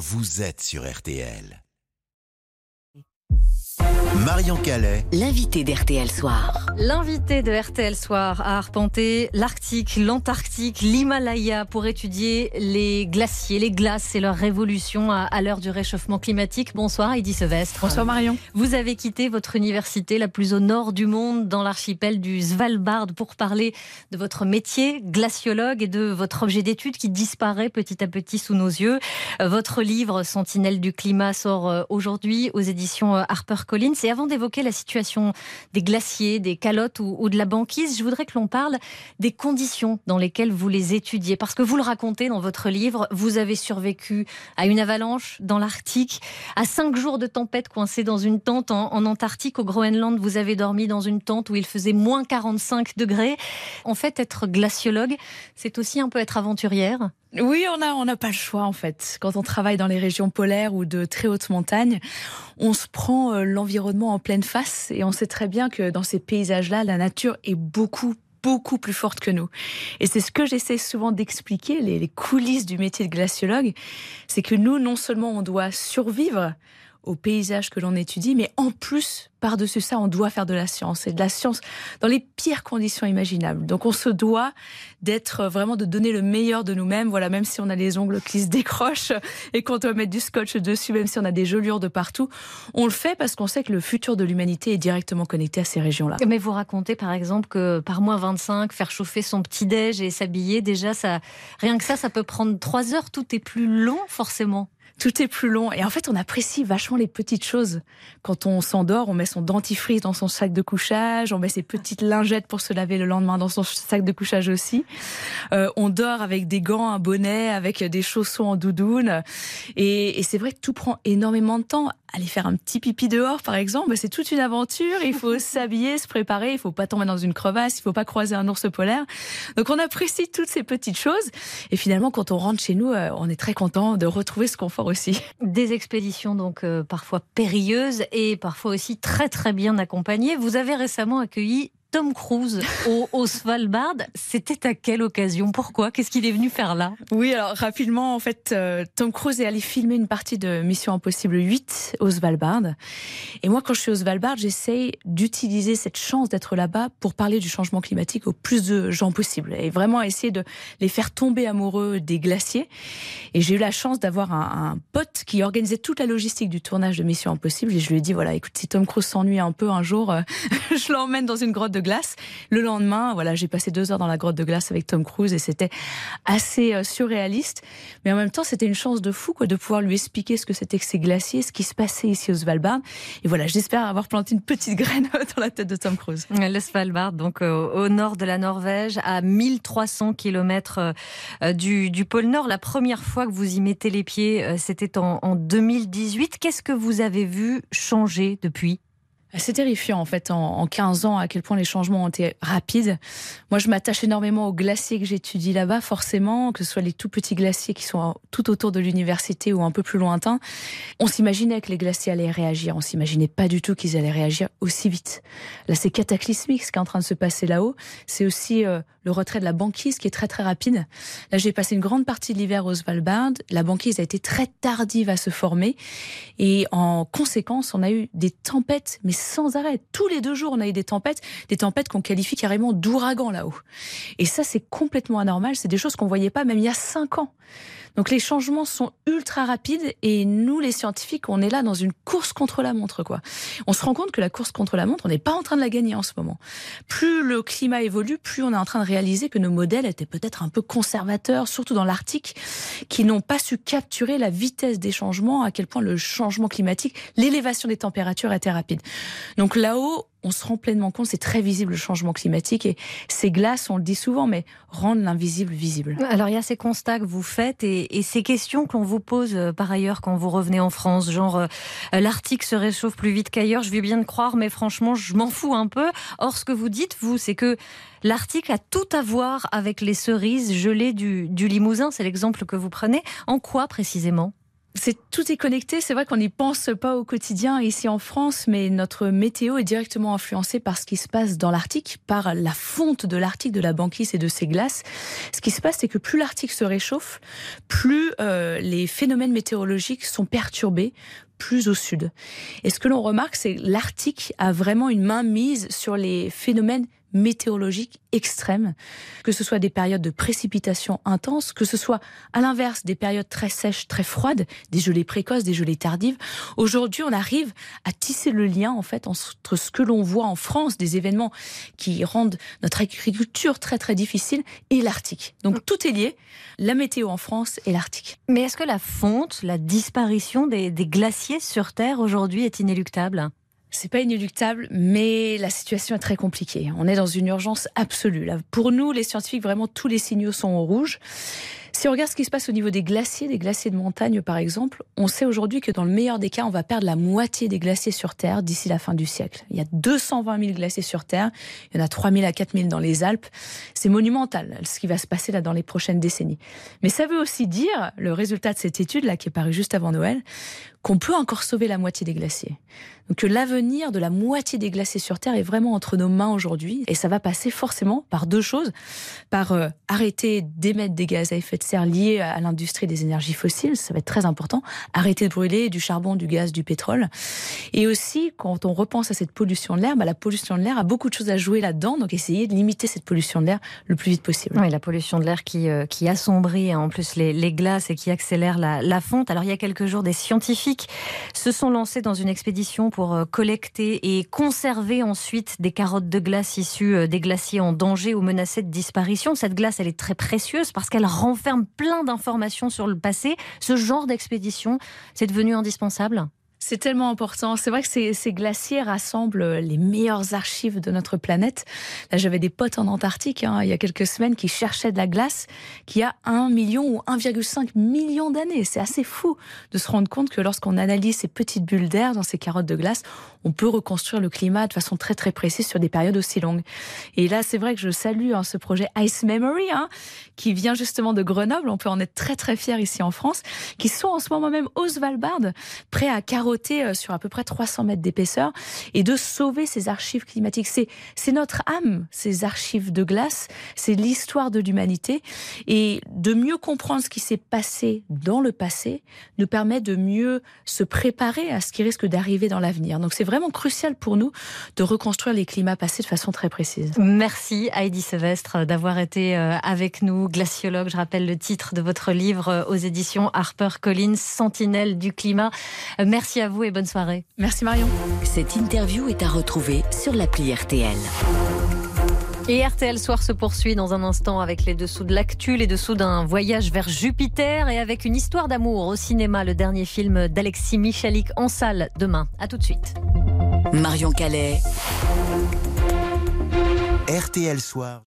vous êtes sur RTL. Marion Calais, L'invité d'RTL Soir. L'invité de RTL Soir a arpenté l'Arctique, l'Antarctique, l'Himalaya pour étudier les glaciers, les glaces et leur révolution à, à l'heure du réchauffement climatique. Bonsoir Heidi Sevestre. Bonsoir Marion. Vous avez quitté votre université la plus au nord du monde, dans l'archipel du Svalbard, pour parler de votre métier, glaciologue, et de votre objet d'étude qui disparaît petit à petit sous nos yeux. Votre livre Sentinelle du climat sort euh, aujourd'hui aux éditions euh, HarperCollins. Et avant d'évoquer la situation des glaciers, des calottes ou, de la banquise, je voudrais que l'on parle des conditions dans lesquelles vous les étudiez. Parce que vous le racontez dans votre livre, vous avez survécu à une avalanche dans l'Arctique, à cinq jours de tempête coincée dans une tente en, en Antarctique, au Groenland. Vous avez dormi dans une tente où il faisait moins 45 degrés. En fait, être glaciologue, c'est aussi un peu être aventurière. Oui, on n'a on n'a pas le choix en fait. Quand on travaille dans les régions polaires ou de très hautes montagnes, on se prend euh, l'environnement en pleine face et on sait très bien que dans ces paysages-là, la nature est beaucoup beaucoup plus forte que nous. Et c'est ce que j'essaie souvent d'expliquer, les coulisses du métier de glaciologue, c'est que nous, non seulement on doit survivre aux paysages que l'on étudie, mais en plus, par-dessus ça, on doit faire de la science. Et de la science dans les pires conditions imaginables. Donc on se doit d'être vraiment, de donner le meilleur de nous-mêmes. Voilà, même si on a les ongles qui se décrochent et qu'on doit mettre du scotch dessus, même si on a des gelures de partout, on le fait parce qu'on sait que le futur de l'humanité est directement connecté à ces régions-là. Mais vous racontez par exemple que par moins 25, faire chauffer son petit-déj et s'habiller, déjà, ça, rien que ça, ça peut prendre trois heures. Tout est plus long, forcément. Tout est plus long. Et en fait, on apprécie vachement les petites choses. Quand on s'endort, on met son dentifrice dans son sac de couchage, on met ses petites lingettes pour se laver le lendemain dans son sac de couchage aussi. Euh, on dort avec des gants, un bonnet, avec des chaussons en doudoune. Et, et c'est vrai que tout prend énormément de temps. Aller faire un petit pipi dehors, par exemple, c'est toute une aventure. Il faut s'habiller, se préparer. Il faut pas tomber dans une crevasse. Il faut pas croiser un ours polaire. Donc, on apprécie toutes ces petites choses. Et finalement, quand on rentre chez nous, euh, on est très content de retrouver ce confort Des expéditions donc euh, parfois périlleuses et parfois aussi très très bien accompagnées. Vous avez récemment accueilli Tom Cruise au, Svalbard. C'était à quelle occasion? Pourquoi? Qu'est-ce qu'il est venu faire là? Oui, alors rapidement, en fait, euh, Tom Cruise est allé filmer une partie de Mission Impossible 8 au Svalbard. Et moi, quand je suis au Svalbard, j'essaye d'utiliser cette chance d'être là-bas pour parler du changement climatique au plus de gens possible. Et vraiment essayer de les faire tomber amoureux des glaciers. Et j'ai eu la chance d'avoir un, un pote qui organisait toute la logistique du tournage de Mission Impossible. Et je lui ai dit, voilà, écoute, si Tom Cruise s'ennuie un peu un jour, euh, je l'emmène dans une grotte de glace. Le lendemain, voilà, j'ai passé deux heures dans la grotte de glace avec Tom Cruise et c'était assez euh, surréaliste. Mais en même temps, c'était une chance de fou quoi, de pouvoir lui expliquer ce que c'était que ces glaciers, ce qui se passait ici au Svalbard. Et voilà, j'espère avoir planté une petite graine dans la tête de Tom Cruise. Le Svalbard, donc euh, au nord de la Norvège, à 1300 km euh, du, du pôle Nord. La première fois que vous y mettez les pieds, c'était en, en 2018. Qu'est-ce que vous avez vu changer depuis? C'est terrifiant en fait en, en 15 ans à quel point les changements ont été rapides. Moi je m'attache énormément aux glaciers que j'étudie là-bas forcément, que ce soit les tout petits glaciers qui sont tout autour de l'université ou un peu plus lointains. On s'imaginait que les glaciers allaient réagir, on s'imaginait pas du tout qu'ils allaient réagir aussi vite. Là c'est cataclysmique ce qui est en train de se passer là-haut. C'est aussi euh, le retrait de la banquise qui est très très rapide. Là j'ai passé une grande partie de l'hiver au Svalbard, la banquise a été très tardive à se former et en conséquence on a eu des tempêtes mais sans arrêt. Tous les deux jours, on a eu des tempêtes, des tempêtes qu'on qualifie carrément d'ouragan là-haut. Et ça, c'est complètement anormal. C'est des choses qu'on voyait pas même il y a cinq ans. Donc les changements sont ultra rapides et nous, les scientifiques, on est là dans une course contre la montre, quoi. On se rend compte que la course contre la montre, on n'est pas en train de la gagner en ce moment. Plus le climat évolue, plus on est en train de réaliser que nos modèles étaient peut-être un peu conservateurs, surtout dans l'Arctique, qui n'ont pas su capturer la vitesse des changements, à quel point le changement climatique, l'élévation des températures était rapide. Donc là-haut, on se rend pleinement compte, c'est très visible le changement climatique et ces glaces, on le dit souvent, mais rendent l'invisible visible. Alors il y a ces constats que vous faites et, ces questions qu'on vous pose euh, par ailleurs quand vous revenez en France, genre euh, l'Arctique se réchauffe plus vite qu'ailleurs, je vais bien le croire, mais franchement je m'en fous un peu. Or ce que vous dites, vous, c'est que l'Arctique a tout à voir avec les cerises gelées du Limousin, c'est l'exemple que vous prenez. En quoi précisément? C'est tout est connecté. C'est vrai qu'on n'y pense pas au quotidien ici en France, mais notre météo est directement influencée par ce qui se passe dans l'Arctique, par la fonte de l'Arctique, de la banquise et de ses glaces. Ce qui se passe, c'est que plus l'Arctique se réchauffe, plus euh, les phénomènes météorologiques sont perturbés, plus au sud. Et ce que l'on remarque, c'est que l'Arctique a vraiment une main mise sur les phénomènes météorologiques extrêmes, que ce soit des périodes de précipitations intenses, que ce soit à l'inverse des périodes très sèches, très froides, des gelées précoces, des gelées tardives. Aujourd'hui, on arrive à tisser le lien en fait entre ce que l'on voit en France, des événements qui rendent notre agriculture très très difficile, et l'Arctique. Donc tout est lié, la météo en France et l'Arctique. Mais est-ce que la fonte, la disparition des, des glaciers sur Terre aujourd'hui est inéluctable? C'est pas inéluctable, mais la situation est très compliquée. On est dans une urgence absolue. Pour nous, les scientifiques, vraiment tous les signaux sont au rouge. Si on regarde ce qui se passe au niveau des glaciers, des glaciers de montagne par exemple, on sait aujourd'hui que dans le meilleur des cas, on va perdre la moitié des glaciers sur Terre d'ici la fin du siècle. Il y a 220 000 glaciers sur Terre, il y en a 3 000 à 4 000 dans les Alpes. C'est monumental ce qui va se passer là dans les prochaines décennies. Mais ça veut aussi dire, le résultat de cette étude là qui est parue juste avant Noël, qu'on peut encore sauver la moitié des glaciers. Donc que l'avenir de la moitié des glaciers sur Terre est vraiment entre nos mains aujourd'hui. Et ça va passer forcément par deux choses. Par euh, arrêter d'émettre des gaz à effet de serre liés à l'industrie des énergies fossiles, ça va être très important. Arrêter de brûler du charbon, du gaz, du pétrole. Et aussi, quand on repense à cette pollution de l'air, bah, la pollution de l'air a beaucoup de choses à jouer là-dedans. Donc essayer de limiter cette pollution de l'air le plus vite possible. Oui, la pollution de l'air qui, euh, qui assombrit hein, en plus les, les, glaces et qui accélère la, la fonte. Alors il y a quelques jours, des scientifiques se sont lancés dans une expédition pour euh, collecter et conserver ensuite des carottes de glace issues euh, des glaciers en danger ou menacés de disparition. Cette glace, elle est très précieuse parce qu'elle renferme plein d'informations sur le passé. Ce genre d'expédition, c'est devenu indispensable? C'est tellement important. C'est vrai que ces, glaciers rassemblent les meilleures archives de notre planète. Là, j'avais des potes en Antarctique hein, il y a quelques semaines qui cherchaient de la glace qui a 1 million ou 1,5 million d'années. C'est assez fou de se rendre compte que lorsqu'on analyse ces petites bulles d'air dans ces carottes de glace, on peut reconstruire le climat de façon très très précise sur des périodes aussi longues. Et là, c'est vrai que je salue hein, ce projet Ice Memory, hein, qui vient justement de Grenoble. On peut en être très très fiers ici en France, qui sont en ce moment même au Svalbard, prêts à carotter euh, sur à peu près 300 mètres d'épaisseur et de sauver ces archives climatiques. C'est, notre âme, ces archives de glace, c'est l'histoire de l'humanité et de mieux comprendre ce qui s'est passé dans le passé nous permet de mieux se préparer à ce qui risque d'arriver dans l'avenir. Donc c'est vraiment crucial pour nous de reconstruire les climats passés de façon très précise. Merci Heidi Sevestre d'avoir été euh, avec nous, glaciologue. Je rappelle le titre de votre livre euh, aux éditions Harper Collins, Sentinelle du climat. Merci à vous et bonne soirée. Merci Marion. Cette interview est à retrouver sur l'appli RTL. Et RTL Soir se poursuit dans un instant avec les dessous de l'actu, les dessous d'un voyage vers Jupiter et avec une histoire d'amour au cinéma, le dernier film d'Alexis Michalik en salle demain. A tout de suite. Marion Calais. RTL Soir.